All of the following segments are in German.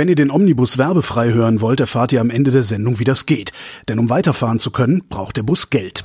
Wenn ihr den Omnibus werbefrei hören wollt, erfahrt ihr am Ende der Sendung, wie das geht. Denn um weiterfahren zu können, braucht der Bus Geld.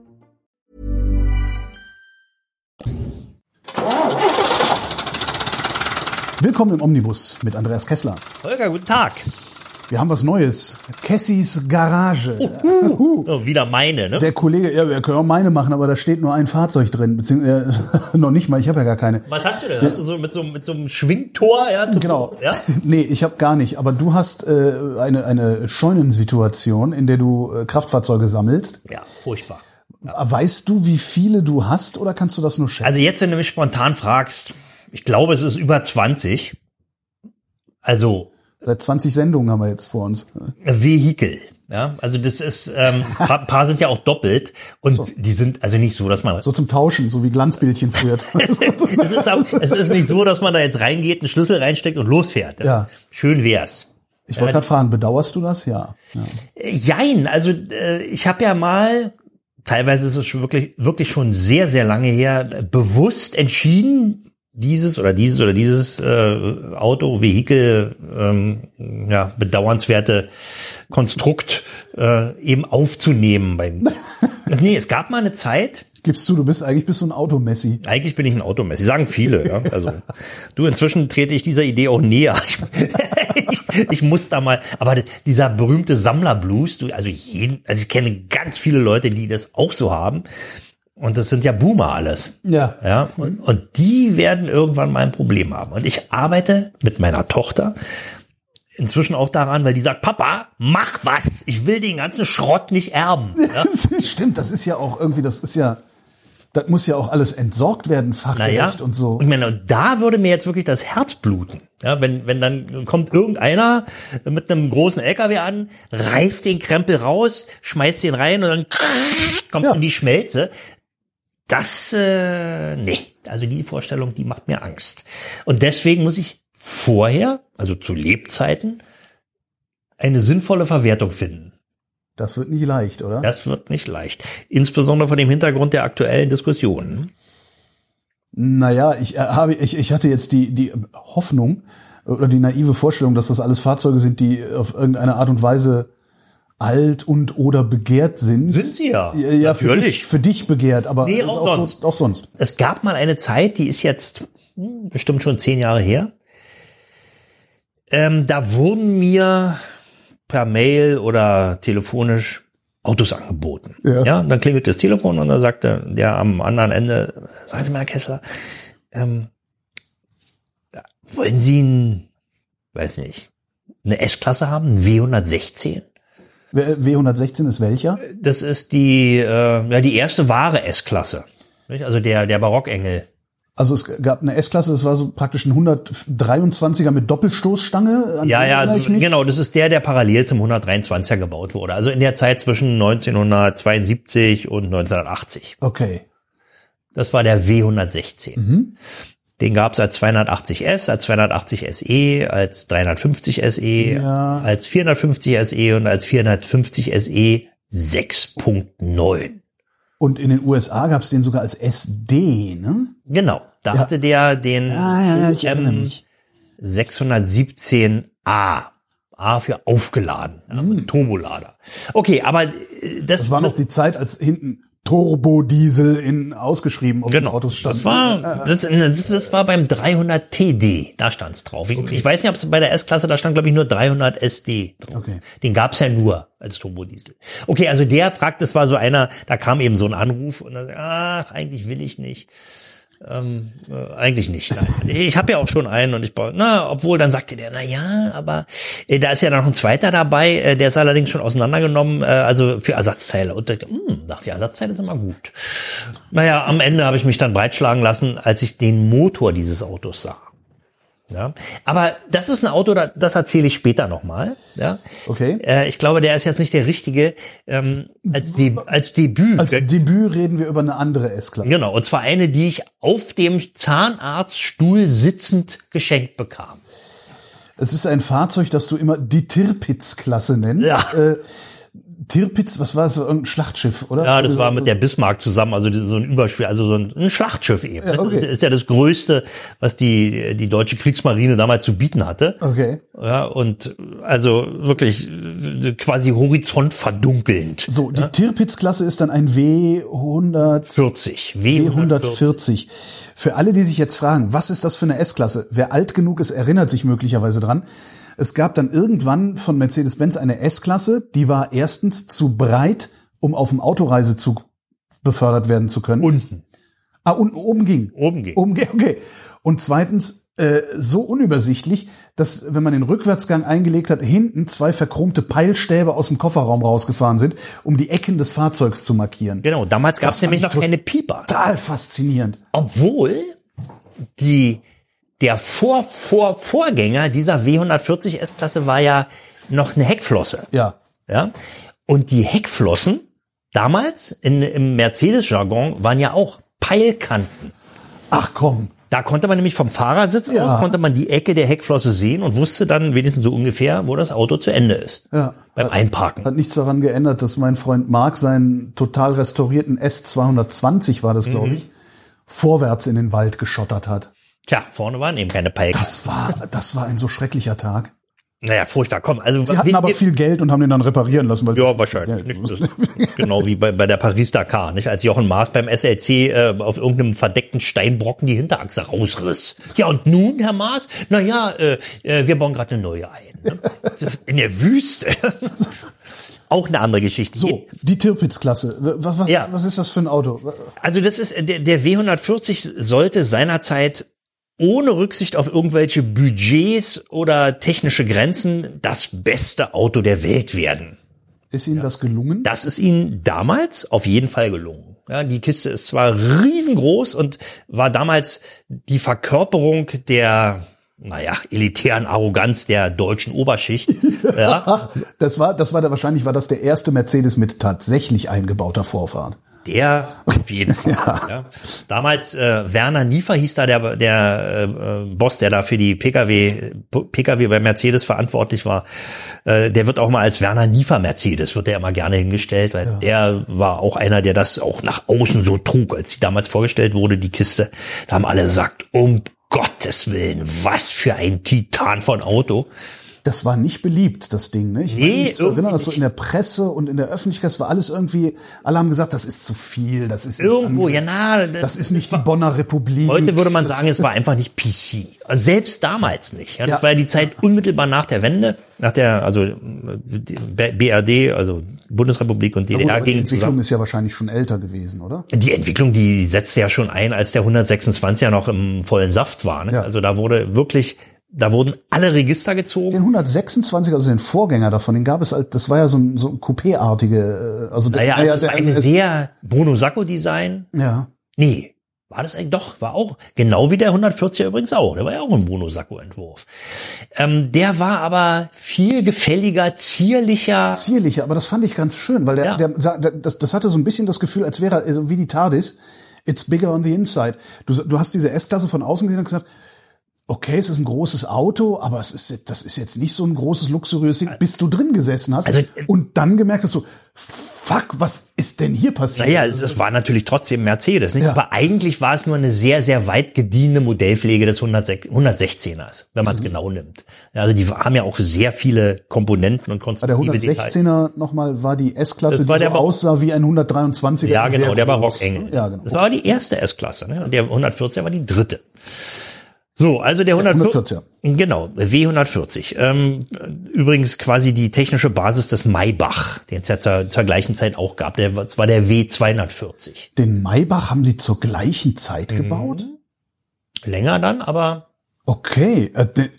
Willkommen im Omnibus mit Andreas Kessler. Holger, guten Tag. Wir haben was Neues. Cassis Garage. Oh, wieder meine, ne? Der Kollege, ja, wir können auch meine machen, aber da steht nur ein Fahrzeug drin, beziehungsweise äh, noch nicht mal, ich habe ja gar keine. Was hast du denn? Hast du so mit so, mit so einem Schwingtor? Ja, Genau. Ja? Nee, ich habe gar nicht. Aber du hast äh, eine, eine Scheunensituation, in der du äh, Kraftfahrzeuge sammelst. ja, furchtbar. Weißt du, wie viele du hast oder kannst du das nur schätzen? Also jetzt, wenn du mich spontan fragst, ich glaube, es ist über 20. Also Seit 20 Sendungen haben wir jetzt vor uns. Vehikel. Ja, also das ist, ähm, paar, paar sind ja auch doppelt und die sind also nicht so, dass man So zum Tauschen, so wie Glanzbildchen früher. es, ist auch, es ist nicht so, dass man da jetzt reingeht, einen Schlüssel reinsteckt und losfährt. Ja. Schön wär's. ich wollte gerade fragen, bedauerst du das? Ja. ja. Äh, Jein, also äh, ich habe ja mal, teilweise ist es schon wirklich, wirklich schon sehr, sehr lange her, bewusst entschieden, dieses oder dieses oder dieses äh, Auto, Vehikel, ähm, ja, bedauernswerte Konstrukt äh, eben aufzunehmen. Beim, nee, es gab mal eine Zeit, Gibst du, du bist eigentlich bist du ein Automessi. eigentlich bin ich ein Automessi, sagen viele. Ja? Also du, inzwischen trete ich dieser Idee auch näher. Ich, ich muss da mal, aber dieser berühmte Sammlerblues, du, also jeden, also ich kenne ganz viele Leute, die das auch so haben. Und das sind ja Boomer alles. Ja. Ja, und, und die werden irgendwann mal ein Problem haben. Und ich arbeite mit meiner Tochter inzwischen auch daran, weil die sagt, Papa, mach was. Ich will den ganzen Schrott nicht erben. Ja? Das stimmt, das ist ja auch irgendwie, das ist ja, das muss ja auch alles entsorgt werden, fachgerecht Naja, und so. ich meine, da würde mir jetzt wirklich das Herz bluten. Ja, wenn, wenn dann kommt irgendeiner mit einem großen LKW an, reißt den Krempel raus, schmeißt den rein und dann kommt Ja. in die Schmelze. Das, äh, nee, also die Vorstellung, die macht mir Angst. Und deswegen muss ich vorher, also zu Lebzeiten, eine sinnvolle Verwertung finden. Das wird nicht leicht, oder? Das wird nicht leicht. Insbesondere vor dem Hintergrund der aktuellen Diskussionen. Naja, ich, äh, habe, ich, ich hatte jetzt die, die Hoffnung oder die naive Vorstellung, dass das alles Fahrzeuge sind, die auf irgendeine Art und Weise alt und oder begehrt sind. Sind sie ja. Ja, ja für, dich, für dich begehrt, aber Nee, auch so, sonst. auch sonst. Es gab mal eine Zeit, die ist jetzt hm, bestimmt schon zehn Jahre her. Ähm, da wurden mir per Mail oder telefonisch Autos angeboten. Ja. dann klingelt das Telefon und dann sagte der am anderen Ende, sagen Sie mal, Herr Kessler, ähm, wollen Sie ein, weiß nicht, eine S-Klasse haben, ein W116? W W116 ist welcher? Das ist die, äh, ja, die erste wahre S-Klasse. Also der, der Barockengel. Also es gab eine S-Klasse, das war so praktisch ein 123er mit Doppelstoßstange. An Ja, ja, genau, das ist der, der parallel zum 123er gebaut wurde. Also in der Zeit zwischen 1972 und 1980. Okay. Das war der W116. Mhm. Den gab's als 280S, als 280 SE, als 350 SE, Ja. als 450 SE und als 450 SE 6.9. Und in den USA gab es den sogar als SD, ne? Genau, da Ja. hatte der den Ah, ja, mich. 617A. A für aufgeladen, ja, mit Turbolader. Okay, aber äh, das, Das war noch die Zeit, als hinten Turbodiesel in ausgeschrieben auf den Genau. Autos stand. Das war, das, das, das war beim 300 TD, da stand's drauf. Ich, ich weiß nicht, ob es bei der S-Klasse, da stand glaube ich nur 300 SD drauf. Okay. Den gab's ja nur als Turbodiesel. Okay, also der fragt, das war so einer, da kam eben so ein Anruf und dann, ach, eigentlich will ich nicht. Ähm, äh, eigentlich nicht. Nein. Ich habe ja auch schon einen und ich baue, na, obwohl dann sagte der, na ja, aber äh, da ist ja noch ein zweiter dabei, äh, der ist allerdings schon auseinandergenommen, äh, also für Ersatzteile. Und da hm, dachte, Ersatzteile sind immer gut. Naja, am Ende habe ich mich dann breitschlagen lassen, als ich den Motor dieses Autos sah. Ja, aber das ist ein Auto, da- das erzähle ich später nochmal. Ja, Okay. Äh, ich glaube, der ist jetzt nicht der richtige ähm, als, De als Debüt. Als Debüt reden wir über eine andere S-Klasse. Genau, und zwar eine, die ich auf dem Zahnarztstuhl sitzend geschenkt bekam. Es ist ein Fahrzeug, das du immer die Tirpitz-Klasse nennst. Ja. Äh, Tirpitz, was war das? Irgendein Schlachtschiff, oder? Ja, das war mit der Bismarck zusammen, also so ein Überschwer, also so ein, ein Schlachtschiff eben. Ja, okay. Das ist ja das Größte, was die, die deutsche Kriegsmarine damals zu bieten hatte. Okay. Ja, und also wirklich quasi Horizont verdunkelnd. So, die Tirpitz-Klasse ist dann ein W100 40. W140. W140. Für alle, die sich jetzt fragen, was ist das für eine S-Klasse? Wer alt genug ist, erinnert sich möglicherweise dran. Es gab dann irgendwann von Mercedes-Benz eine S-Klasse, die war erstens zu breit, um auf dem Autoreisezug befördert werden zu können. Unten. Ah, unten oben ging. Oben ging. Oben ging, okay. Und zweitens äh, so unübersichtlich, dass wenn man den Rückwärtsgang eingelegt hat, hinten zwei verchromte Peilstäbe aus dem Kofferraum rausgefahren sind, um die Ecken des Fahrzeugs zu markieren. Genau, damals gab es nämlich ich noch keine Pieper. Total faszinierend. Obwohl die, der Vor, Vor, Vorgänger dieser W140 S-Klasse war ja noch eine Heckflosse. Ja. Ja? Und die Heckflossen damals in, im Mercedes-Jargon waren ja auch Peilkanten. Ach komm. Da konnte man nämlich vom Fahrersitz Ja. aus, konnte man die Ecke der Heckflosse sehen und wusste dann wenigstens so ungefähr, wo das Auto zu Ende ist. Ja. Beim Einparken. Hat nichts daran geändert, dass mein Freund Mark seinen total restaurierten S220 war das, Mhm. glaube ich, vorwärts in den Wald geschottert hat. Tja, vorne waren eben keine Peilkanten. Das war, das war ein so schrecklicher Tag. Naja, furchtbar. Komm, also Sie hatten wir- aber wir- viel Geld und haben den dann reparieren lassen, weil Ja, wahrscheinlich. Nicht? Das genau wie bei, bei der Paris-Dakar, nicht? Als Jochen Maas beim SLC äh, auf irgendeinem verdeckten Steinbrocken die Hinterachse rausriss. Ja, und nun, Herr Maas? Na ja, äh, äh, wir bauen gerade eine neue ein. Ne? In der Wüste. Auch eine andere Geschichte. So, die Tirpitz-Klasse. Was, was, Ja. was ist das für ein Auto? Also das ist der, der W140 sollte seinerzeit ohne Rücksicht auf irgendwelche Budgets oder technische Grenzen das beste Auto der Welt werden. Ist Ihnen das gelungen? Das ist ihnen damals auf jeden Fall gelungen. Ja, die Kiste ist zwar riesengroß und war damals die Verkörperung der, naja, elitären Arroganz der deutschen Oberschicht. ja, Das war, das war da wahrscheinlich war das der erste Mercedes mit tatsächlich eingebauter Vorfahrt. der auf jeden Fall. ja. Damals äh, Werner Niefer hieß da der der äh, Boss, der da für die PKW PKW bei Mercedes verantwortlich war. Äh, der wird auch mal als Werner Niefer Mercedes wird der immer gerne hingestellt, weil der war auch einer, der das auch nach außen so trug, als sie damals vorgestellt wurde die Kiste. Da haben alle gesagt, um Gottes Willen, was für ein Titan von Auto. Das war nicht beliebt, das Ding. Ne? Ich Nee, meine, mich zu erinnern, dass so in der Presse und in der Öffentlichkeit, war alles irgendwie, alle haben gesagt, das ist zu viel, das ist nicht Irgendwo, ja na, das ist nicht die Bonner Republik. Heute würde man das, sagen, es war einfach nicht PC. Also selbst damals nicht. Ja, das Ja. war ja die Zeit unmittelbar nach der Wende, nach der, also BRD, also Bundesrepublik und Gut, DDR aber die gingen Entwicklung zusammen. ist ja wahrscheinlich schon älter gewesen, oder? Die Entwicklung, die setzte ja schon ein, als der 126 ja noch im vollen Saft war. Ne? Ja. Also da wurde wirklich, da wurden alle Register gezogen. Den 126, also den Vorgänger davon, den gab es halt, das war ja so ein, so ein Coupé-artige, äh, also der- Naja, naja, also das war der- ein sehr Bruno Sacco-Design. ja. Nee, war das eigentlich doch, war auch, genau wie der 140er übrigens auch, der war ja auch ein Bruno Sacco-Entwurf. Ähm, der war aber viel gefälliger, zierlicher. zierlicher, aber das fand ich ganz schön, weil der, Ja. der, der das, das hatte so ein bisschen das Gefühl, als wäre er also wie die TARDIS, it's bigger on the inside. Du, du hast diese S-Klasse von außen gesehen und gesagt, okay, es ist ein großes Auto, aber es ist, das ist jetzt nicht so ein großes luxuriöses Ding, bis du drin gesessen hast Also, äh, und dann gemerkt hast so, fuck, was ist denn hier passiert? Naja, es, es war natürlich trotzdem Mercedes, nicht? Ja. aber eigentlich war es nur eine sehr, sehr weit gediente Modellpflege des 106 116ers, wenn Mhm. man es genau nimmt. Also die haben ja auch sehr viele Komponenten und Bei der konstruktive Details. 116er nochmal war die S-Klasse, die war so der Barock- aussah wie ein 123er. Ja, genau, der groß. Barockengel. Ja, genau. Das war die erste S-Klasse, ne? Und der 140er war die dritte. So, also der 140, 140er. Genau, W140. Ähm, übrigens quasi die technische Basis des Maybach, den es ja zur, zur gleichen Zeit auch gab. Der, das war der W240. Den Maybach haben die zur gleichen Zeit Mhm. gebaut? Länger dann, aber Okay, äh, de,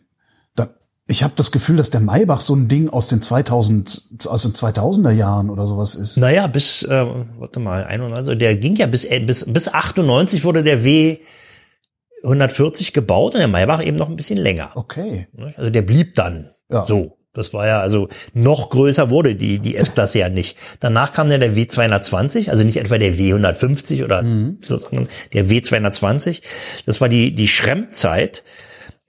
da, ich habe das Gefühl, dass der Maybach so ein Ding aus den 2000 aus den 2000er Jahren oder sowas ist. Naja, bis, äh, warte mal, 91, der ging ja bis, äh, bis, bis 98 wurde der W 140 gebaut und der Maybach eben noch ein bisschen länger. Okay. Ne? Also der blieb dann Ja. so. Das war ja, also noch größer wurde die, die S-Klasse ja nicht. Danach kam dann der W220, also nicht etwa der W150 oder so, sondern der W220. Das war die, die Schremp-Zeit,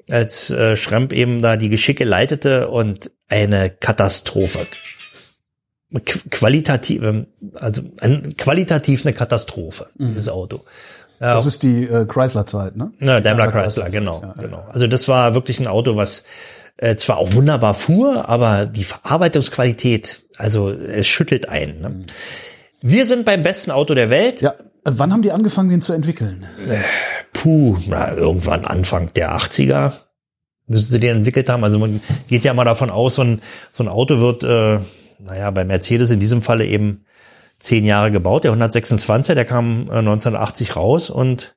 als äh, Schremp eben da die Geschicke leitete und eine Katastrophe. Qu qualitativ, ähm, also ein, qualitativ eine Katastrophe, dieses Auto. Ja, Das ist die äh, Chrysler-Zeit, ne? na, Daimler Chrysler, Chrysler, genau, ja, ja. genau. Also das war wirklich ein Auto, was äh, zwar auch wunderbar fuhr, aber die Verarbeitungsqualität, also es schüttelt ein. Ne? Wir sind beim besten Auto der Welt. Ja. Äh, Wann haben die angefangen, den zu entwickeln? Puh, na, irgendwann Anfang der 80er müssen sie den entwickelt haben. Also man geht ja mal davon aus, so ein, so ein Auto wird, äh, naja, bei Mercedes in diesem Falle eben zehn Jahre gebaut. Der 126, der kam äh, 1980 raus und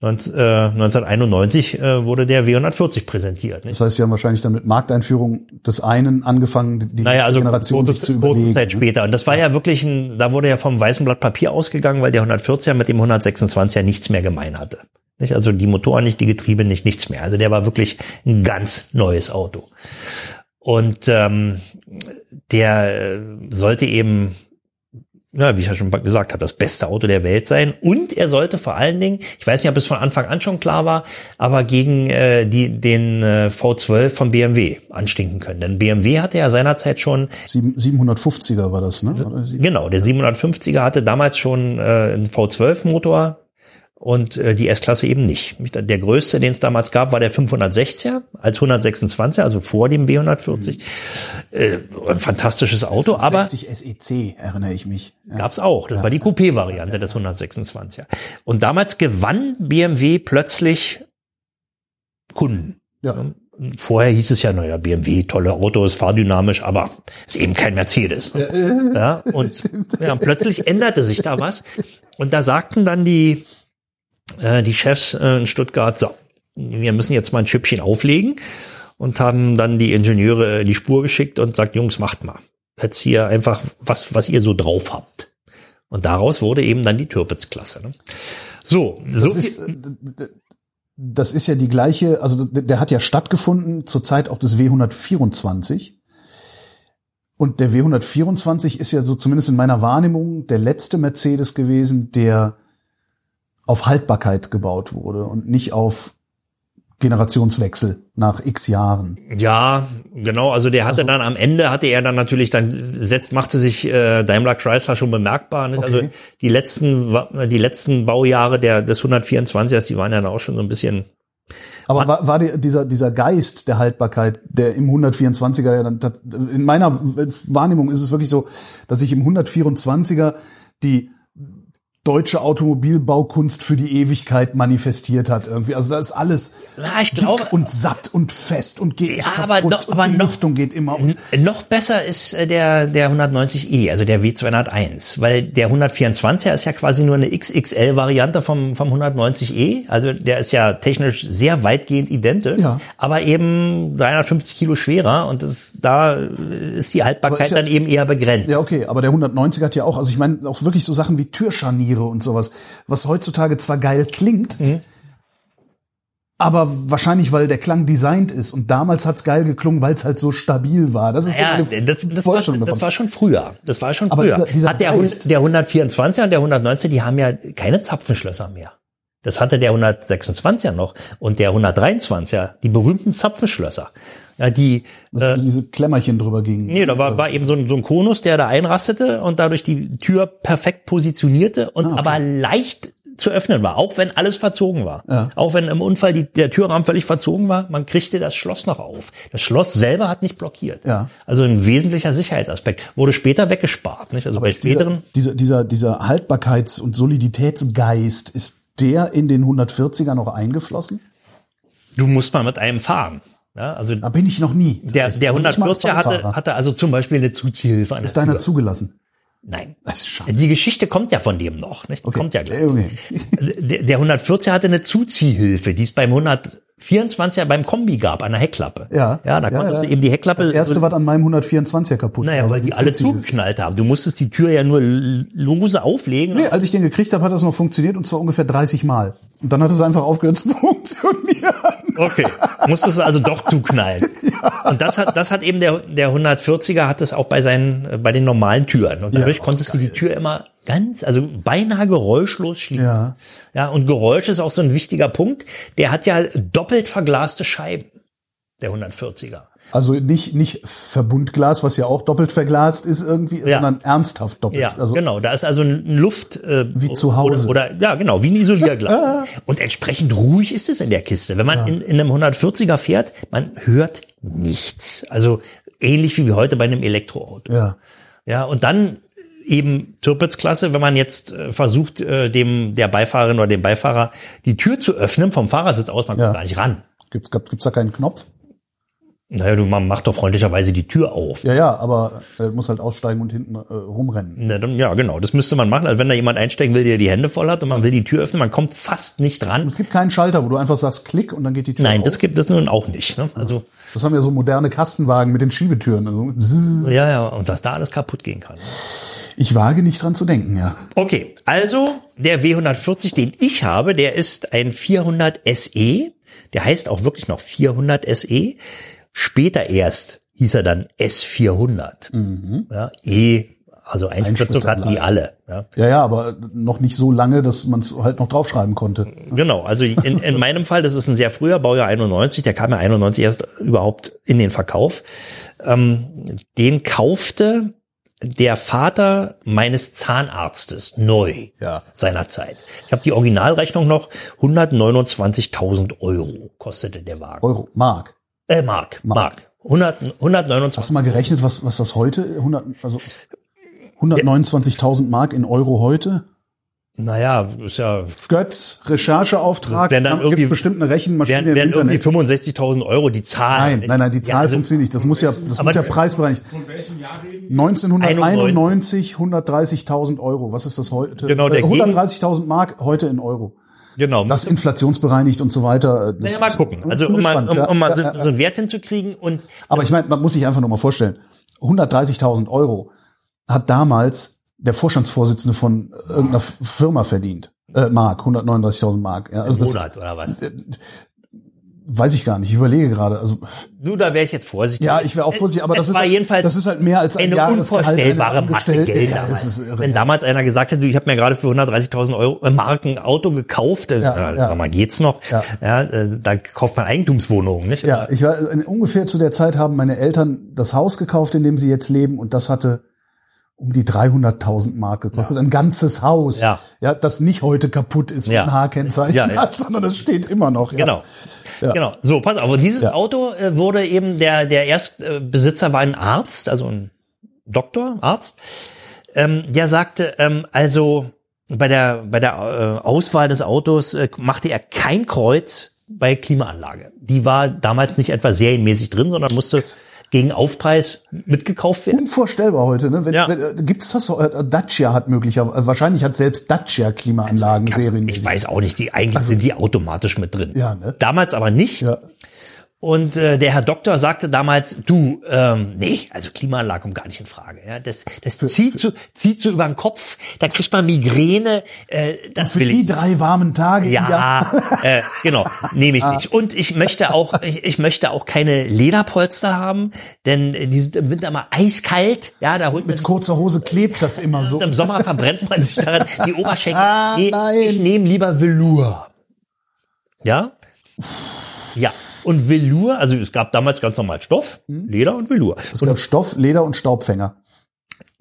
19, äh, 1991 äh, wurde der W140 präsentiert. Nicht? Das heißt, sie haben wahrscheinlich dann mit Markteinführung des einen angefangen, die Naja, also Generation kurze, sich zu kurze überlegen. Zeit ne? später. Und das war ja wirklich ein, da wurde ja vom weißen Blatt Papier ausgegangen, weil der 140er mit dem 126er nichts mehr gemein hatte. Nicht? Also die Motoren nicht, die Getriebe nicht, nichts mehr. Also der war wirklich ein ganz neues Auto. Und ähm, der äh, sollte eben, ja, wie ich ja schon gesagt habe, das beste Auto der Welt sein. Und er sollte vor allen Dingen, ich weiß nicht, ob es von Anfang an schon klar war, aber gegen äh, die, den äh, V12 von BMW anstinken können. Denn BMW hatte ja seinerzeit schon Sieben- 750er war das, ne? Genau, der 750er hatte damals schon äh, einen V12-Motor und äh, die S-Klasse eben nicht. Der größte, den es damals gab, war der 560er als 126, also vor dem W140. Äh, ein fantastisches Auto, aber 60 SEC, erinnere ich mich. Ja. gab's auch. Das war die Coupé-Variante des 126er. Und damals gewann BMW plötzlich Kunden. Ja. Vorher hieß es ja, naja, BMW, tolle Autos, fahrdynamisch, aber ist eben kein Mercedes. Ne? Ja, und, ja, und plötzlich änderte sich da was. Und da sagten dann die, äh, die Chefs äh, in Stuttgart, so, wir müssen jetzt mal ein Schüppchen auflegen und haben dann die Ingenieure in die Spur geschickt und sagt, Jungs, macht mal. Jetzt hier einfach was, was ihr so drauf habt. Und daraus wurde eben dann die Türpitz-Klasse. Ne? So, so Das ist, äh, das ist ja die gleiche, also der der hat ja stattgefunden zur Zeit auch des W124. Und der W124 ist ja so zumindest in meiner Wahrnehmung der letzte Mercedes gewesen, der auf Haltbarkeit gebaut wurde und nicht auf Generationswechsel nach x Jahren. Ja, genau. Also der hatte dann am Ende hatte er dann natürlich dann setzt, machte sich äh, Daimler Chrysler schon bemerkbar. Nicht? Also Okay. die letzten die letzten Baujahre der des 124ers, die waren ja dann auch schon so ein bisschen. Aber war, war der, dieser, dieser Geist der Haltbarkeit, der im 124er, ja dann, in meiner Wahrnehmung ist es wirklich so, dass sich im 124er die deutsche Automobilbaukunst für die Ewigkeit manifestiert hat irgendwie. Also da ist alles Na, ich dick glaube- und satt und fest und geht nicht Ja, aber kaputt noch- aber und die noch- Lüftung geht immer. N- Noch besser ist äh, der der 190i, also der W201, weil der 124er ist ja quasi nur eine XXL-Variante vom vom 190e. Also der ist ja technisch sehr weitgehend identisch, Ja. aber eben 350 Kilo schwerer und das, da ist die Haltbarkeit ja- dann eben eher begrenzt. Ja, okay, aber der 190 hat ja auch, also ich meine auch wirklich so Sachen wie Türscharniere und sowas, was heutzutage zwar geil klingt, Mhm. aber wahrscheinlich, weil der Klang designt ist und damals hat's geil geklungen, weil es halt so stabil war. Das ist Ja, so meine das, das, war, Vorstellung das davon. war schon früher. Das war schon Aber früher. dieser- dieser Hat der, Geist- der 124 und der 119, die haben ja keine Zapfenschlösser mehr. Das hatte der 126er noch und der 123er, die berühmten Zapfenschlösser. Ja, die, Dass äh, diese Klemmerchen drüber gingen. nee, da war, war eben so ein, so ein Konus, der da einrastete und dadurch die Tür perfekt positionierte und aber leicht zu öffnen war, auch wenn alles verzogen war. Ja. Auch wenn im Unfall die, der Türrahmen völlig verzogen war, man kriegte das Schloss noch auf. Das Schloss selber hat nicht blockiert. Ja. Also ein wesentlicher Sicherheitsaspekt. Wurde später weggespart. Nicht? Also bei Ist dieser, späteren dieser, dieser, dieser Haltbarkeits- und Soliditätsgeist, ist der in den 140er noch eingeflossen? du musst mal mit einem fahren. Ja, also Da bin ich noch nie. der, der Noch nicht mal als 140er hatte, hatte also zum Beispiel eine Zuziehhilfe an Ist deiner Tür. zugelassen? Nein. Das ist schade. Die Geschichte kommt ja von dem noch, nicht? Kommt ja gleich. Okay. Der, der 140er hatte eine Zuziehhilfe, die es beim 124er beim Kombi gab, an der Heckklappe. Ja. Ja, da Ja, konntest ja. du eben die Heckklappe. Das erste, was an meinem 124er kaputt naja, war, weil die alle zugeknallt haben. Du musstest die Tür ja nur lose auflegen. Nee, als ich den gekriegt habe, hat das noch funktioniert und zwar ungefähr 30 Mal. Und dann hat es einfach aufgehört zu funktionieren. Okay, musstest also doch zuknallen. Und das hat, das hat eben der, der 140er hat das auch bei seinen, äh, bei den normalen Türen. Und dadurch Ja, konntest du die Tür immer ganz, also beinahe geräuschlos schließen. Ja. ja, und Geräusch ist auch so ein wichtiger Punkt. Der hat ja doppelt verglaste Scheiben, der 140er. Also nicht, nicht Verbundglas, was ja auch doppelt verglast ist irgendwie, Ja. sondern ernsthaft doppelt. Ja, also, genau. Da ist also ein Luft äh, Wie zu Hause. Oder, oder ja, genau, wie ein Isolierglas. Und entsprechend ruhig ist es in der Kiste. Wenn man in, in einem 140er fährt, man hört nichts. Also ähnlich wie heute bei einem Elektroauto. Ja. Ja, und dann eben Tirpitz-Klasse, wenn man jetzt äh, versucht, äh, dem der Beifahrerin oder dem Beifahrer die Tür zu öffnen vom Fahrersitz aus, man Ja. kommt gar nicht ran. Gab- gibt's da keinen Knopf? Naja, du man macht doch freundlicherweise die Tür auf. Ja, ja, aber er muss halt aussteigen und hinten äh, rumrennen. Na, dann, ja, genau. Das müsste man machen. Also wenn da jemand einsteigen will, der die Hände voll hat und man will die Tür öffnen, man kommt fast nicht ran. Es gibt keinen Schalter, wo du einfach sagst, klick und dann geht die Tür Nein, auf. das gibt es nun auch nicht. Ne? Also Das haben ja so moderne Kastenwagen mit den Schiebetüren. Also, ja, ja, und was da alles kaputt gehen kann. ich wage nicht dran zu denken, ja. Okay, also der W140, den ich habe, der ist ein 400 SE. Der heißt auch wirklich noch 400 SE. Später erst hieß er dann S400. Ja, E, also Einspritzung hatten die alle. Ja. Ja, ja, aber noch nicht so lange, dass man es halt noch draufschreiben konnte. Genau, also in, in meinem Fall, das ist ein sehr früher Baujahr 91, der kam ja 91 erst überhaupt in den Verkauf. Ähm, den kaufte der Vater meines Zahnarztes neu Ja. seinerzeit. Ich habe die Originalrechnung noch, 129.000 Euro kostete der Wagen. Euro, Mark. Äh, Mark, Mark. 100, 129. Hast du mal gerechnet, was, was das heute, 100, also 129.000 Mark in Euro heute? Naja, ist ja, Götz, Rechercheauftrag, dann gibt irgendwie- bestimmt eine Rechenmaschine wären, wären im irgendwie Internet. 65.000 Euro die Zahl. Nein, nein, nein, die Zahl Ja, also- funktioniert nicht. Das muss ja, das muss ja preisbereinigt. Von welchem Jahr reden 1991 130.000 Euro. Was ist das heute? Genau, der Äh, 130.000 Mark heute in Euro. Genau. Das inflationsbereinigt und so weiter. Das Naja, mal gucken. Also um mal, um, ja. um mal so, Ja, ja, so einen Wert hinzukriegen und Aber ich meine, man muss sich einfach nur mal vorstellen, 130.000 Euro hat damals der Vorstandsvorsitzende von irgendeiner Firma verdient. Äh, Mark, 139.000 Mark. Ja, also im das Monat oder was. Weiß ich gar nicht. Ich überlege gerade. Also Du, da wäre ich jetzt vorsichtig. ja, ich wäre auch vorsichtig, aber es das ist halt, jedenfalls das ist halt mehr als ein eine unvorstellbare Masse. Geld Ja, damals. das ist irre. Wenn damals einer gesagt hätte, du, ich habe mir gerade für 130.000 Euro äh, Mark ein Auto gekauft, äh, Ja, ja, mal, geht's noch? Ja. Ja, äh, da kauft man Eigentumswohnungen, nicht? Ja, ich war äh, ungefähr zu der Zeit haben meine Eltern das Haus gekauft, in dem sie jetzt leben, und das hatte um die 300.000 Mark gekostet. Ein ganzes Haus, Ja. ja, das nicht heute kaputt ist Ja. und ein H-Kennzeichen Ja, ja. hat, sondern das steht immer noch. Ja. Genau. Ja. Genau. So, pass auf. Und dieses Ja. Auto äh, wurde eben, der, der Erstbesitzer war ein Arzt, also ein Doktor, Arzt. Ähm, der sagte, ähm, also bei der, bei der äh, Auswahl des Autos äh, machte er kein Kreuz bei Klimaanlage. Die war damals nicht etwa serienmäßig drin, sondern musste gegen Aufpreis mitgekauft werden. Unvorstellbar heute, ne? Wenn, Ja. wenn, äh, gibt's das? Äh, Dacia hat möglicherweise, wahrscheinlich hat selbst Dacia Klimaanlagen serienmäßig. Ich weiß auch nicht, die eigentlich sind die automatisch mit drin. Ja, ne? Damals aber nicht. Ja. Und äh, der Herr Doktor sagte damals, du, ähm, nee, also Klimaanlage kommt gar nicht in Frage. Ja, das das zieht so, zieht so über den Kopf, da kriegt man Migräne. Äh, das Für will die ich. drei warmen Tage Jahr. Ja, äh, genau, nehme ich nicht. Und ich möchte auch, ich, ich möchte auch keine Lederpolster haben, denn die sind im Winter mal eiskalt. Ja, da holt man Mit kurzer Hose klebt das immer so. und im Sommer verbrennt man sich daran die Oberschenkel. Ah, nee, nein. ich nehme lieber Velour. Ja. Ja. Und Velour, also es gab damals ganz normal Stoff, Leder und Velour. Es gab Stoff, Leder und Staubfänger.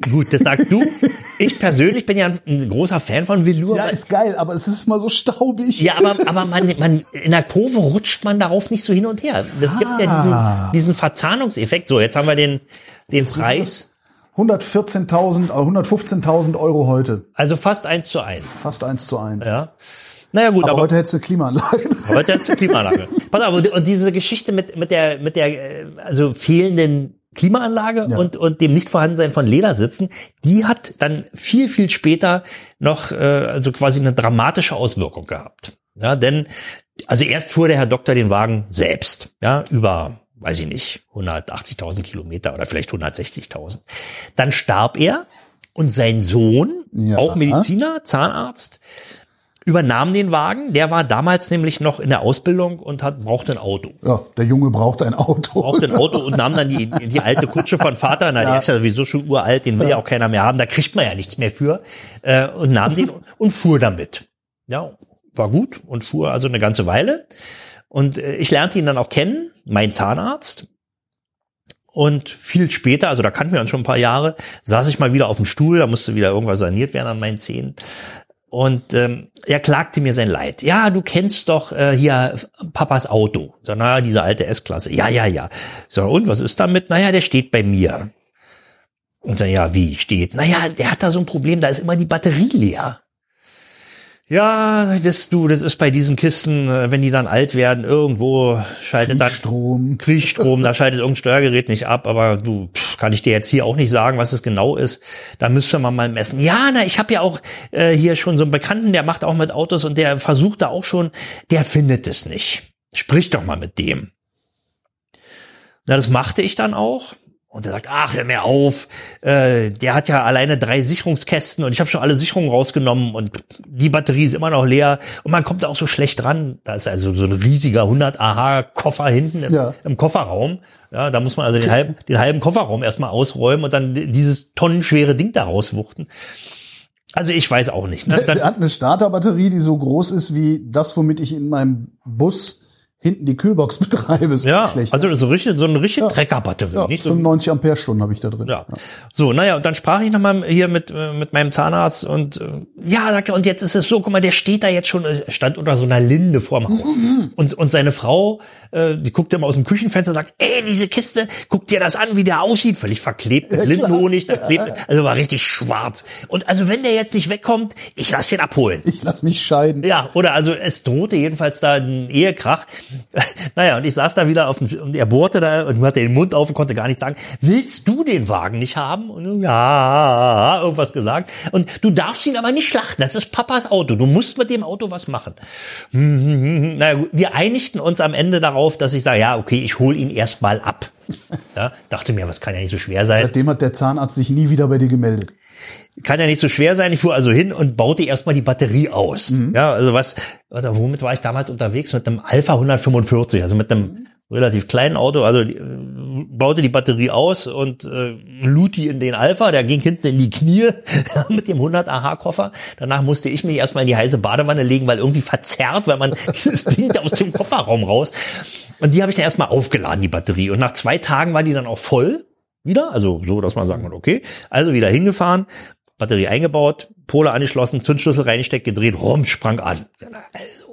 Gut, das sagst du. Ich persönlich bin ja ein, großer Fan von Velour. Ja, ist geil, aber es ist mal so staubig. Ja, aber, aber man, man, in der Kurve rutscht man darauf nicht so hin und her. Das gibt ja diesen, diesen Verzahnungseffekt. So, jetzt haben wir den, den Preis. 114.000, äh, 115.000 Euro heute. Also fast eins zu eins. Fast eins zu eins. Ja. Naja, gut, Aber, aber, heute hättest du eine Klimaanlage. heute hat Klimaanlage. Pass auf, und und diese Geschichte mit, mit der, mit der, äh, also fehlenden Klimaanlage Ja. und, und dem Nichtvorhandensein von Ledersitzen, die hat dann viel, viel später noch, äh, also quasi eine dramatische Auswirkung gehabt. Ja, denn, also erst fuhr der Herr Doktor den Wagen selbst, ja, über, weiß ich nicht, 180.000 Kilometer oder vielleicht 160.000. Dann starb er und sein Sohn, Ja. auch Mediziner, Zahnarzt, übernahm den Wagen. Der war damals nämlich noch in der Ausbildung und hat, brauchte ein Auto. Ja, der Junge braucht ein Auto. Brauchte ein Auto und nahm dann die, die alte Kutsche von Vater. Na, der ist ja sowieso schon uralt, den will ja auch keiner mehr haben. Da kriegt man ja nichts mehr für. Äh, und nahm den und fuhr damit. Ja, war gut und fuhr also eine ganze Weile. Und äh, ich lernte ihn dann auch kennen, mein Zahnarzt. Und viel später, also da kannten wir uns schon ein paar Jahre, saß ich mal wieder auf dem Stuhl, da musste wieder irgendwas saniert werden an meinen Zähnen. Und ähm, er klagte mir sein Leid. Ja, du kennst doch äh, hier Papas Auto. So, naja, diese alte S-Klasse. Ja, ja, ja. So, und was ist damit? Naja, der steht bei mir. Und so, ja, wie steht? Naja, der hat da so ein Problem, da ist immer die Batterie leer. Ja, das du, das ist bei diesen Kisten, äh, wenn die dann alt werden, irgendwo schaltet dann Strom. Kriechstrom, da schaltet irgendein Steuergerät nicht ab, aber du, pff, kann ich dir jetzt hier auch nicht sagen, was es genau ist. Da müsste man mal messen. Ja, na, ich habe ja auch äh, hier schon so einen Bekannten, der macht auch mit Autos und der versucht da auch schon, der findet es nicht. Sprich doch mal mit dem. Na, das machte ich dann auch. Und er sagt, ach, hör mir auf, äh, der hat ja alleine drei Sicherungskästen und ich habe schon alle Sicherungen rausgenommen und die Batterie ist immer noch leer und man kommt da auch so schlecht ran. Da ist also so ein riesiger 100 AH Koffer hinten im, Ja. im Kofferraum. Ja, da muss man also den halben, den halben Kofferraum erstmal ausräumen und dann dieses tonnenschwere Ding da rauswuchten. Also ich weiß auch nicht. Ne? Der, der hat eine Starterbatterie, die so groß ist wie das, womit ich in meinem Bus hinten die Kühlbox betreibe. Ist ja, schlecht. also so, richtig, so eine richtige Ja. Treckerbatterie. ja, nicht so 95 Ampere-Stunden habe ich da drin. Ja. So, naja, und dann sprach ich nochmal hier mit, äh, mit meinem Zahnarzt und äh, ja, sagte, und jetzt ist es so, guck mal, der steht da jetzt schon, äh, stand unter so einer Linde vorm Haus. Und, und seine Frau, äh, die guckt immer aus dem Küchenfenster und sagt, ey, diese Kiste, guck dir das an, wie der aussieht. Völlig verklebt mit Lindenhonig, da klebt, also war richtig schwarz. Und also wenn der jetzt nicht wegkommt, ich lass den abholen. Ich lass mich scheiden. Ja, oder also es drohte jedenfalls da ein Ehekrach. Naja, und ich saß da wieder auf dem, und er bohrte da und hatte den Mund auf und konnte gar nichts sagen. Willst du den Wagen nicht haben? Und ja, irgendwas gesagt. Und du darfst ihn aber nicht schlachten. Das ist Papas Auto. Du musst mit dem Auto was machen. Naja, wir einigten uns am Ende darauf, dass ich sage, ja, okay, ich hol ihn erst mal ab. Ja, dachte mir, was kann ja nicht so schwer sein. Seitdem hat der Zahnarzt sich nie wieder bei dir gemeldet. kann ja nicht so schwer sein. Ich fuhr also hin und baute erstmal die Batterie aus. Ja, also was, warte, womit war ich damals unterwegs? Mit einem Alpha 145, also mit einem relativ kleinen Auto. Also äh, baute die Batterie aus und äh, lud die in den Alpha. Der ging hinten in die Knie mit dem 100 AH-Koffer. Danach musste ich mich erstmal in die heiße Badewanne legen, weil irgendwie verzerrt, weil man das Ding aus dem Kofferraum raus. Und die habe ich dann erstmal aufgeladen, die Batterie. Und nach zwei Tagen war die dann auch voll wieder. Also so, dass man sagen kann, okay. Also wieder hingefahren, Batterie eingebaut, Pole angeschlossen, Zündschlüssel reingesteckt, gedreht, rum, sprang an. Also,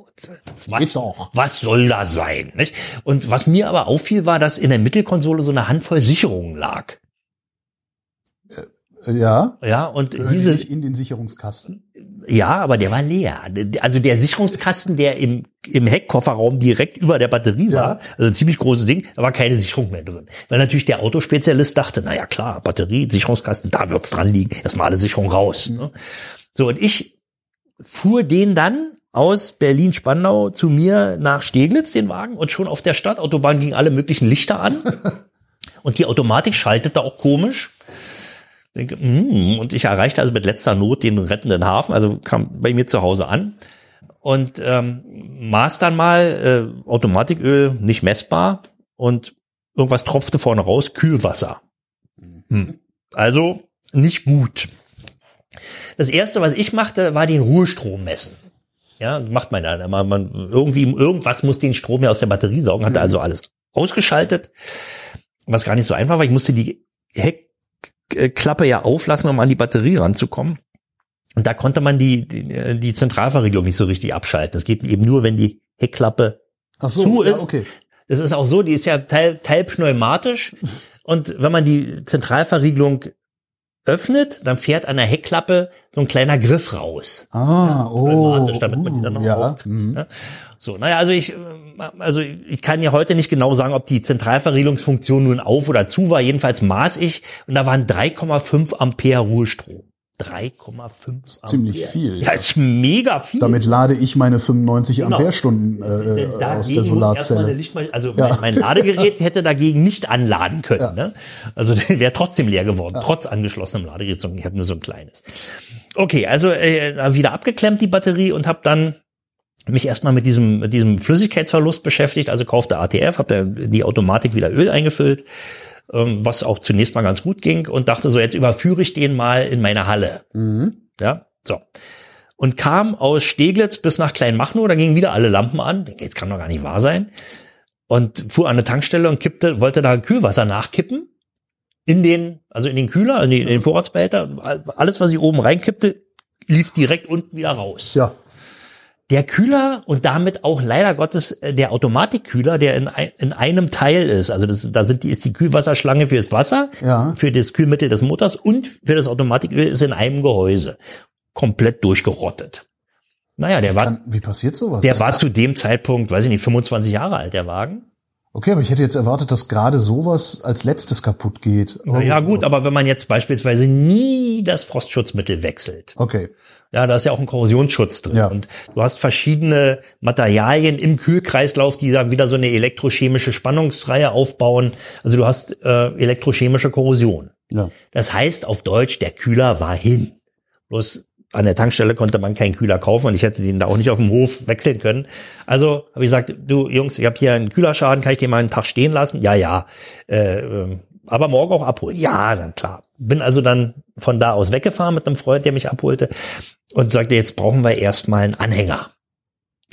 was, was soll das sein? Nicht? Und was mir aber auffiel, war, dass in der Mittelkonsole so eine Handvoll Sicherungen lag. Äh, Ja. Ja, und Diese in den Sicherungskasten. ja, aber der war leer. Also der Sicherungskasten, der im, im Heckkofferraum direkt über der Batterie war, also ein ziemlich großes Ding, da war keine Sicherung mehr drin. Weil natürlich der Autospezialist dachte, na ja klar, Batterie, Sicherungskasten, da wird's dran liegen. Erstmal alle Sicherungen raus. Ne? So, und ich fuhr den dann aus Berlin-Spandau zu mir nach Steglitz, den Wagen, und schon auf der Stadtautobahn gingen alle möglichen Lichter an. Und die Automatik schaltete auch komisch. Denke, mm, und ich erreichte also mit letzter Not den rettenden Hafen, also kam bei mir zu Hause an und ähm, maß dann mal äh, Automatiköl nicht messbar und irgendwas tropfte vorne raus, Kühlwasser. Hm. Also nicht gut. Das erste, was ich machte, war den Ruhestrom messen. Ja, macht man ja. Man, man, irgendwie, irgendwas muss den Strom ja aus der Batterie saugen, hatte also alles ausgeschaltet, was gar nicht so einfach war. Ich musste die Heckklappe ja auflassen, um an die Batterie ranzukommen. Und da konnte man die, die, die Zentralverriegelung nicht so richtig abschalten. Das geht eben nur, wenn die Heckklappe Ach so, zu ja, ist. okay. Das ist auch so, die ist ja teil, teil pneumatisch. Und wenn man die Zentralverriegelung öffnet, dann fährt an der Heckklappe so ein kleiner Griff raus. Ah, oh. Pneumatisch, damit man die dann noch ja. auf- mhm. Ja. So, naja, also ich, also ich kann ja heute nicht genau sagen, ob die Zentralverriegelungsfunktion nun auf oder zu war. Jedenfalls maß ich und da waren 3,5 Ampere Ruhestrom. 3,5 Ampere. Ziemlich viel. Ja, ist mega viel. Damit lade ich meine 95 Genau. Amperestunden äh, aus dagegen der erstmal eine Solarzelle. Lichtmal also Ja. mein, mein Ladegerät hätte dagegen nicht anladen können. Ja. Ne? Also der wäre trotzdem leer geworden, trotz angeschlossenem Ladegerät. Ich habe nur so ein kleines. Okay, also äh, wieder abgeklemmt die Batterie und habe dann mich erstmal mit diesem, mit diesem Flüssigkeitsverlust beschäftigt, also kaufte ATF, habe die Automatik wieder Öl eingefüllt, ähm, was auch zunächst mal ganz gut ging und dachte so, jetzt überführe ich den mal in meine Halle. Mhm. Ja, so. Und kam aus Steglitz bis nach Kleinmachnow, da gingen wieder alle Lampen an. Jetzt kann doch gar nicht wahr sein. Und fuhr an eine Tankstelle und kippte, wollte da Kühlwasser nachkippen. In den, also in den Kühler, in den, in den Vorratsbehälter. Alles, was ich oben reinkippte, lief direkt unten wieder raus. Ja. Der Kühler und damit auch leider Gottes äh, der Automatikkühler, der in, ein, in einem Teil ist. Also das, da sind die, ist die Kühlwasserschlange fürs Wasser, Ja. für das Kühlmittel des Motors und für das Automatiköl ist in einem Gehäuse. Komplett durchgerottet. Naja, der war, wie passiert sowas? der war zu dem Zeitpunkt, weiß ich nicht, 25 Jahre alt, der Wagen. Okay, aber ich hätte jetzt erwartet, dass gerade sowas als letztes kaputt geht. Aber Ja gut, aber wenn man jetzt beispielsweise nie das Frostschutzmittel wechselt, Okay. Ja, da ist ja auch ein Korrosionsschutz drin. Ja. Und du hast verschiedene Materialien im Kühlkreislauf, die dann wieder so eine elektrochemische Spannungsreihe aufbauen. Also du hast äh, elektrochemische Korrosion. Ja. Das heißt auf Deutsch, der Kühler war hin. Bloß an der Tankstelle konnte man keinen Kühler kaufen und ich hätte den da auch nicht auf dem Hof wechseln können. Also habe ich gesagt, du Jungs, ich habe hier einen Kühlerschaden, kann ich den mal einen Tag stehen lassen? Ja, ja. Äh, ähm, aber morgen auch abholen. Ja, dann klar. Bin also dann von da aus weggefahren mit einem Freund, der mich abholte und sagte, jetzt brauchen wir erstmal einen Anhänger.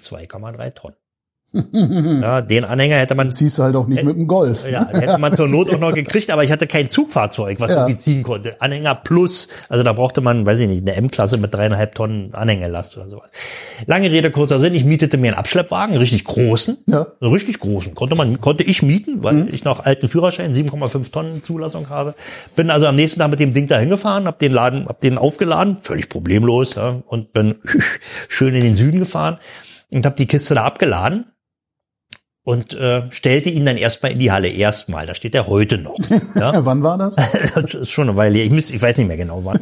2,3 Tonnen. Ja, den Anhänger hätte man Ziehst du halt auch nicht mit dem Golf. ja, hätte man zur Not auch noch gekriegt, aber ich hatte kein Zugfahrzeug, was Ja. irgendwie ziehen konnte. Anhänger plus, also da brauchte man, weiß ich nicht, eine M-Klasse mit dreieinhalb Tonnen Anhängerlast oder sowas. Lange Rede, kurzer Sinn, ich mietete mir einen Abschleppwagen, einen richtig großen, Ja. einen richtig großen, konnte man, konnte ich mieten, weil ich noch alten Führerschein, 7,5 Tonnen Zulassung habe. Bin also am nächsten Tag mit dem Ding da hingefahren, hab den Laden, hab den aufgeladen, völlig problemlos, ja, und bin schön in den Süden gefahren und hab die Kiste da abgeladen und äh, stellte ihn dann erstmal in die Halle. Erstmal, da steht er heute noch. Ja, wann war das? das ist schon eine Weile. Ich, müsste, ich weiß nicht mehr genau wann.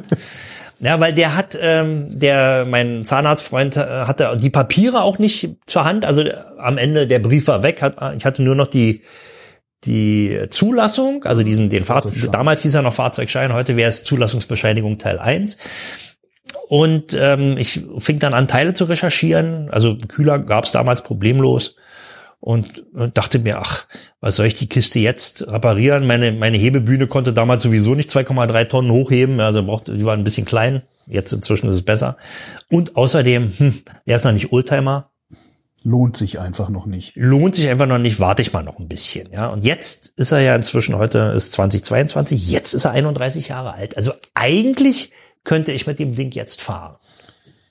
Ja, weil der hat, ähm, der, mein Zahnarztfreund äh, hatte die Papiere auch nicht zur Hand. Also am Ende der Brief war weg. Hat, ich hatte nur noch die die Zulassung, also diesen den Fahrzeug. Damals hieß er noch Fahrzeugschein, heute wäre es Zulassungsbescheinigung Teil 1. Und ähm, ich fing dann an, Teile zu recherchieren. Also Kühler gab es damals problemlos und, und dachte mir, ach, was soll ich die Kiste jetzt reparieren? Meine, meine Hebebühne konnte damals sowieso nicht 2,3 Tonnen hochheben, also brauchte, die war ein bisschen klein. Jetzt inzwischen ist es besser. Und außerdem, hm, er ist noch nicht Oldtimer, Lohnt sich einfach noch nicht. lohnt sich einfach noch nicht, warte ich mal noch ein bisschen, ja. Und jetzt ist er ja inzwischen, heute ist 2022, jetzt ist er 31 Jahre alt. Also eigentlich könnte ich mit dem Ding jetzt fahren.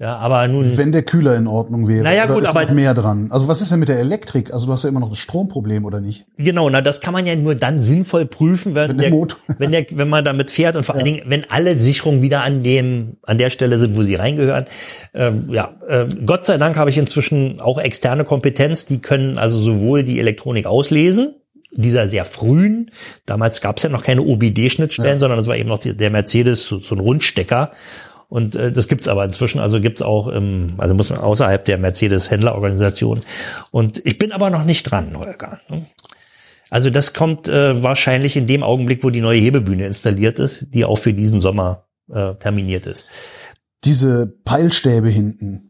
Ja, aber nun, Wenn der Kühler in Ordnung wäre. Naja, gut, ist aber- noch mehr dran. Also was ist denn mit der Elektrik? Also du hast ja immer noch das Stromproblem, oder nicht? genau, na, das kann man ja nur dann sinnvoll prüfen, wenn, Wenn der Motor- wenn der, wenn man damit fährt und vor allen Dingen, wenn alle Sicherungen wieder an dem, an der Stelle sind, wo sie reingehören. Ähm, ja, äh, Gott sei Dank habe ich inzwischen auch externe Kompetenz, die können also sowohl die Elektronik auslesen, dieser sehr frühen, damals gab es ja noch keine OBD-Schnittstellen, sondern es war eben noch die, der Mercedes, so, so ein Rundstecker. Und äh, das gibt's aber inzwischen, also gibt's auch, ähm, also muss man außerhalb der Mercedes-Händlerorganisation. Und ich bin aber noch nicht dran, Holger. ne? Also das kommt äh, wahrscheinlich in dem Augenblick, wo die neue Hebebühne installiert ist, die auch für diesen Sommer äh, terminiert ist. Diese Peilstäbe hinten,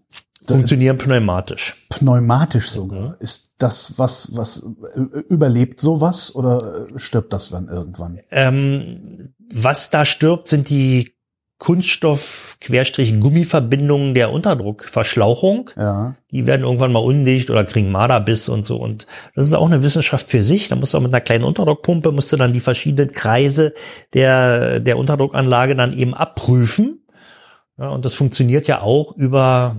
Funktionieren pneumatisch. pneumatisch sogar. Ist das was, was äh, überlebt sowas oder äh, stirbt das dann irgendwann? Ähm, was da stirbt, sind die Kunststoff-Gummiverbindungen der Unterdruckverschlauchung. Ja. Die werden irgendwann mal undicht oder kriegen Marderbiss und so. Und das ist auch eine Wissenschaft für sich. Da musst du auch mit einer kleinen Unterdruckpumpe, musst du dann die verschiedenen Kreise der, der Unterdruckanlage dann eben abprüfen. Ja, und das funktioniert ja auch über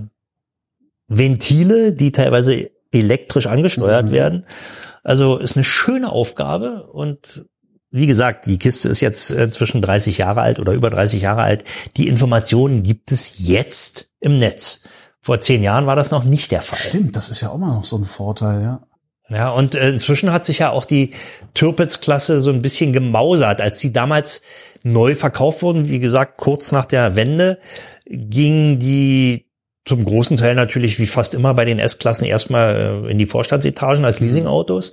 Ventile, die teilweise elektrisch angesteuert Mhm. werden. Also ist eine schöne Aufgabe und wie gesagt, die Kiste ist jetzt inzwischen 30 Jahre alt oder über 30 Jahre alt. Die Informationen gibt es jetzt im Netz. Vor zehn Jahren war das noch nicht der Fall. Stimmt, das ist ja auch mal noch so ein Vorteil, ja. Ja, und äh, inzwischen hat sich ja auch die Türpitz-Klasse so ein bisschen gemausert. Als die damals neu verkauft wurden, wie gesagt, kurz nach der Wende, ging die zum großen Teil natürlich wie fast immer bei den S-Klassen erstmal äh, in die Vorstandsetagen als Leasingautos äh,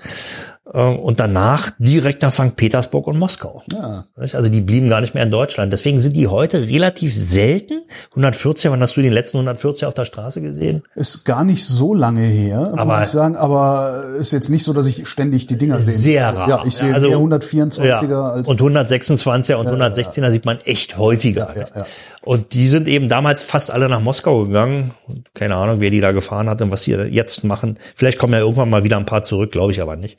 und danach direkt nach St. Petersburg und Moskau. Ja. Also die blieben gar nicht mehr in Deutschland. Deswegen sind die heute relativ selten. 140, wann hast du den letzten 140 auf der Straße gesehen? Ist gar nicht so lange her, Aber- muss ich sagen, aber ist jetzt nicht so, dass ich ständig die Dinger sehe. Sehr also, rar. Ja, ich sehe Also- eher 124er Ja. als und 126er und 116er sieht man echt häufiger. Ja, ja, ja. Und die sind eben damals fast alle nach Moskau gegangen. Keine Ahnung, wer die da gefahren hat und was sie jetzt machen. Vielleicht kommen ja irgendwann mal wieder ein paar zurück, glaube ich aber nicht.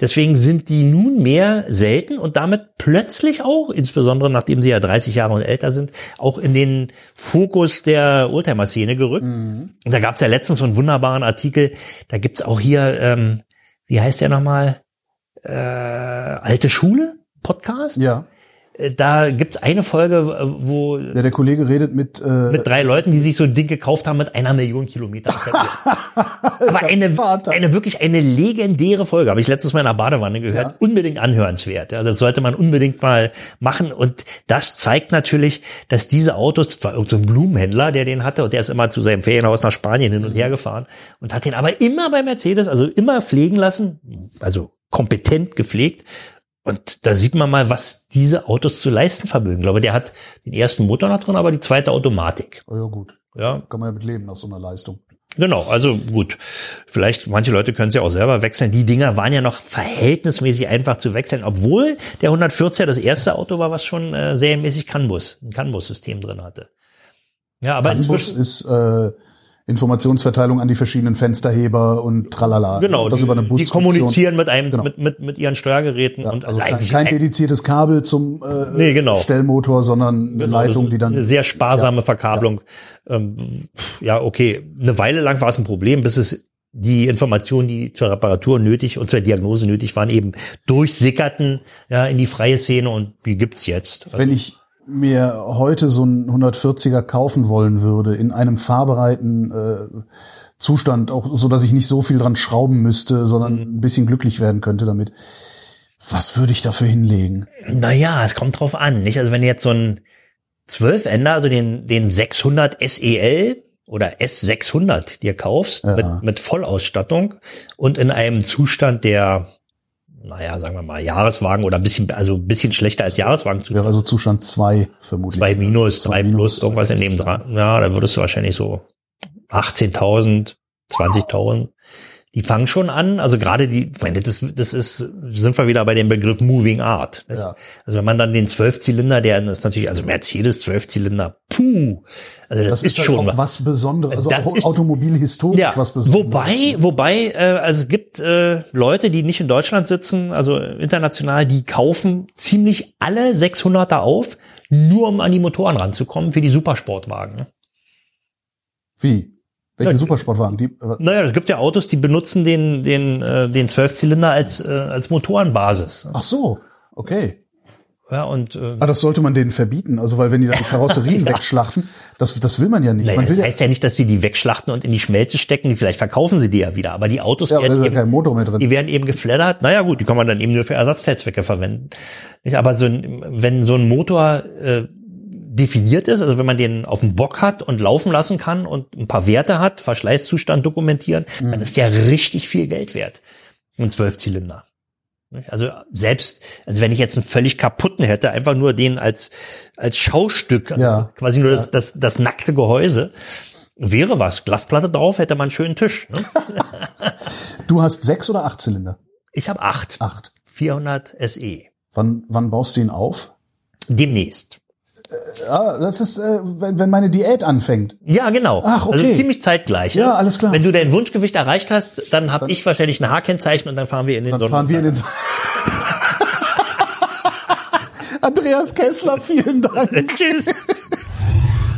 Deswegen sind die nunmehr selten und damit plötzlich auch, insbesondere nachdem sie ja 30 Jahre und älter sind, auch in den Fokus der Oldtimer-Szene gerückt. Und da gab es ja letztens so einen wunderbaren Artikel. Da gibt's auch hier, ähm, wie heißt der nochmal? Äh, Alte Schule? Podcast? ja. Äh, Da gibt's eine Folge, äh, wo Ja, der Kollege redet mit, äh, mit drei Leuten, die sich so ein Ding gekauft haben mit einer Million Kilometer. Aber eine, eine wirklich eine legendäre Folge, habe ich letztes Mal in der Badewanne gehört. Ja. Unbedingt anhörenswert. Also das sollte man unbedingt mal machen. Und das zeigt natürlich, dass diese Autos, das war irgendein so ein Blumenhändler, der den hatte, und der ist immer zu seinem Ferienhaus nach Spanien hin und her gefahren und hat den aber immer bei Mercedes, also immer pflegen lassen, also kompetent gepflegt. Und da sieht man mal, was diese Autos zu leisten vermögen. Ich glaube, der hat den ersten Motor noch drin, aber die zweite Automatik. oh ja gut, Ja, kann man ja mit leben nach so einer Leistung. genau. Also gut. Vielleicht, manche Leute können sie auch selber wechseln. Die Dinger waren ja noch verhältnismäßig einfach zu wechseln, obwohl der 140er das erste Auto war, was schon äh, serienmäßig CAN-Bus, ein CAN-Bus-System drin hatte. Ja, aber Bus inzwischen, ist äh, Informationsverteilung an die verschiedenen Fensterheber und tralala. genau, das die, über eine die Busfunktion. kommunizieren mit einem, Genau. mit, mit, mit ihren Steuergeräten Ja, und also kein, eigentlich kein ein- dediziertes Kabel zum äh, Nee, genau. Stellmotor, sondern eine Genau, Leitung, die dann eine sehr sparsame Verkabelung. Ähm, ja, okay, eine Weile lang war es ein Problem, bis es die Informationen, die zur Reparatur nötig und zur Diagnose nötig waren, eben durchsickerten ja in die freie Szene und die gibt's jetzt. Also, Wenn ich mir heute so einen 140er kaufen wollen würde, in einem fahrbereiten äh, Zustand, auch so, dass ich nicht so viel dran schrauben müsste, sondern Mhm. ein bisschen glücklich werden könnte damit. Was würde ich dafür hinlegen? naja, es kommt drauf an, nicht? Also wenn du jetzt so ein 12-Ender, also den, den 600 SEL oder S600 dir kaufst, Ja. mit, mit Vollausstattung und in einem Zustand, der naja, sagen wir mal, Jahreswagen oder ein bisschen, also ein bisschen schlechter als Jahreswagen zu Wäre also Zustand 2 vermutlich. zwei minus, Zwei zwei minus, plus, irgendwas in dem dran. Ja, da würdest du wahrscheinlich so 18.000, 20.000. Die fangen schon an, also gerade die, ich meine, das, das ist, sind wir wieder bei dem Begriff Moving Art. Ja. Also wenn man dann den Zwölfzylinder, der ist natürlich, also Mercedes Zwölfzylinder, puh, also das, Das ist, ist, schon halt auch was. was Besonderes, also Das auch ist- automobilhistorisch Ja, was Besonderes. wobei, wobei, äh, also es gibt äh, Leute, die nicht in Deutschland sitzen, also international, die kaufen ziemlich alle 600er auf, nur um an die Motoren ranzukommen für die Supersportwagen. ne? Wie? Welche Ja, Supersportwagen? Die, äh, Naja, es gibt ja Autos, die benutzen den den äh, den Zwölfzylinder als äh, als Motorenbasis. ach so, okay. Ja und äh, Ah, das sollte man denen verbieten, also weil wenn die dann die Karosserien wegschlachten, das, das will man ja nicht. naja, man das will ja, heißt ja nicht, dass sie die wegschlachten und in die Schmelze stecken. Vielleicht verkaufen sie die ja wieder, aber die Autos ja, da werden ist ja eben, kein Motor mehr drin. die werden eben geflattert. Naja gut, die kann man dann eben nur für Ersatzteilzwecke verwenden. Aber so ein, wenn so ein Motor äh, definiert ist, also wenn man den auf dem Bock hat und laufen lassen kann und ein paar Werte hat, Verschleißzustand dokumentieren, Mhm. dann ist der richtig viel Geld wert. Ein Zwölfzylinder. Also selbst, also wenn ich jetzt einen völlig kaputten hätte, einfach nur den als als Schaustück, also Ja. quasi nur das, das, das nackte Gehäuse, wäre was. Glasplatte drauf, hätte man einen schönen Tisch. Ne? Du hast sechs oder acht Zylinder? Ich habe acht, Acht. 400 SE. Wann, wann baust du ihn auf? Demnächst. Ja, das ist, äh, wenn, wenn meine Diät anfängt. Ja, genau. Ach, okay. Also ziemlich zeitgleich. Ja, alles klar. Wenn du dein Wunschgewicht erreicht hast, dann habe ich wahrscheinlich ein H-Kennzeichen und dann fahren wir in den Dann fahren wir in den. Andreas Kessler, vielen Dank. Tschüss.